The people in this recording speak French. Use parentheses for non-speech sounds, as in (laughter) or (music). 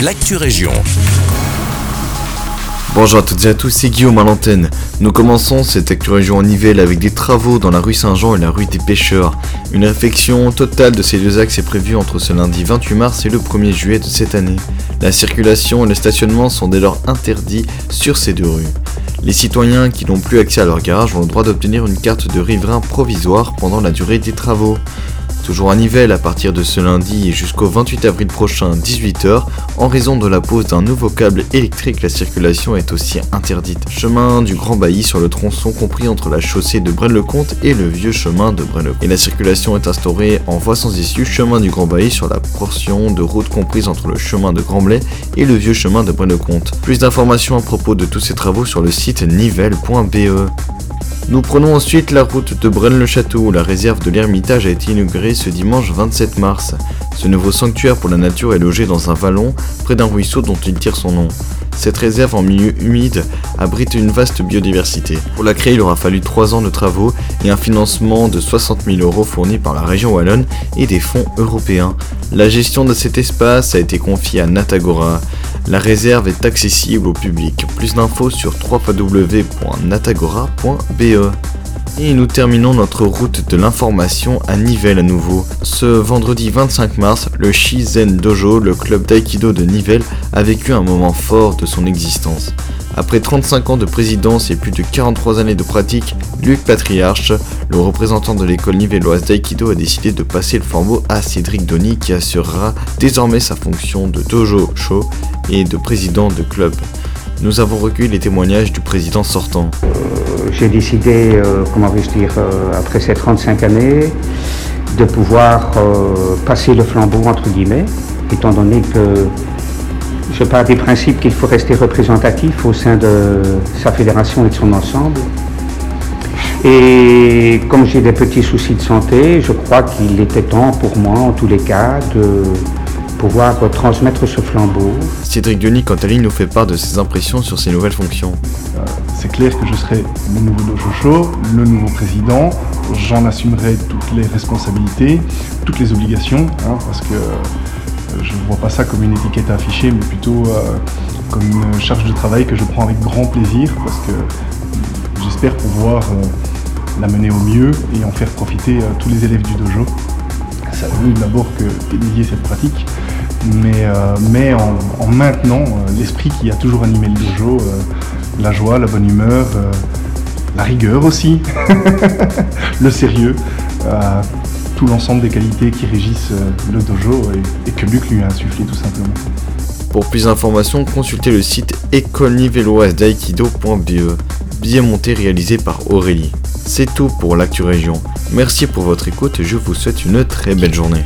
l'actu région. Bonjour à toutes et à tous, c'est Guillaume à l'antenne. Nous commençons cette actu région en Nivelles avec des travaux dans la rue Saint-Jean et la rue des Pêcheurs. Une réfection totale de ces deux axes est prévue entre ce lundi 28 mars et le 1er juillet de cette année. La circulation et le stationnement sont dès lors interdits sur ces deux rues. Les citoyens qui n'ont plus accès à leur garage ont le droit d'obtenir une carte de riverain provisoire pendant la durée des travaux. Toujours à Nivelles à partir de ce lundi et jusqu'au 28 avril prochain 18h, en raison de la pose d'un nouveau câble électrique, la circulation est aussi interdite. Chemin du Grand Bailly sur le tronçon compris entre la chaussée de Braine-le-Comte et le vieux chemin de Braine-le-Comte. Et la circulation est instaurée en voie sans issue, chemin du Grand Bailly sur la portion de route comprise entre le chemin de Grand-Blay et le vieux chemin de Braine-le-Comte. Plus d'informations à propos de tous ces travaux sur le site nivelles.be. Nous prenons ensuite la route de Braine-le-Château où la réserve de l'Ermitage a été inaugurée ce dimanche 27 mars. Ce nouveau sanctuaire pour la nature est logé dans un vallon près d'un ruisseau dont il tire son nom. Cette réserve en milieu humide abrite une vaste biodiversité. Pour la créer, il aura fallu 3 ans de travaux et un financement de 60 000 euros fournis par la région Wallonne et des fonds européens. La gestion de cet espace a été confiée à Natagora. La réserve est accessible au public. Plus d'infos sur www.natagora.be. Et nous terminons notre route de l'information à Nivelles à nouveau. Ce vendredi 25 mars, le Shizen Dojo, le club d'aïkido de Nivelles, a vécu un moment fort de son existence. Après 35 ans de présidence et plus de 43 années de pratique, Luc Patriarche, le représentant de l'école nivelloise d'aïkido, a décidé de passer le flambeau à Cédric Donny qui assurera désormais sa fonction de dojo show et de président de club. Nous avons recueilli les témoignages du président sortant. J'ai décidé, euh, comment vais-je dire, euh, après ces 35 années, de pouvoir euh, passer le flambeau, entre guillemets, étant donné que je pars des principes qu'il faut rester représentatif au sein de sa fédération et de son ensemble. Et comme j'ai des petits soucis de santé, je crois qu'il était temps pour moi, en tous les cas, de pouvoir transmettre ce flambeau. Cédric Denis, quant à lui, nous fait part de ses impressions sur ses nouvelles fonctions. Euh, c'est clair que je serai le nouveau Dojo Show, le nouveau président. J'en assumerai toutes les responsabilités, toutes les obligations, hein, parce que euh, je ne vois pas ça comme une étiquette à afficher, mais plutôt euh, comme une charge de travail que je prends avec grand plaisir, parce que j'espère pouvoir la mener au mieux et en faire profiter tous les élèves du dojo. Ça veut d'abord que dédier cette pratique, mais, mais en, en maintenant l'esprit qui a toujours animé le dojo, la joie, la bonne humeur, la rigueur aussi, (laughs) le sérieux, tout l'ensemble des qualités qui régissent le dojo et, que Luc lui a insufflé tout simplement. Pour plus d'informations, consultez le site écolenivelloise-daikido.be. Billet monté réalisé par Aurélie. C'est tout pour l'actu région. Merci pour votre écoute et je vous souhaite une très belle journée.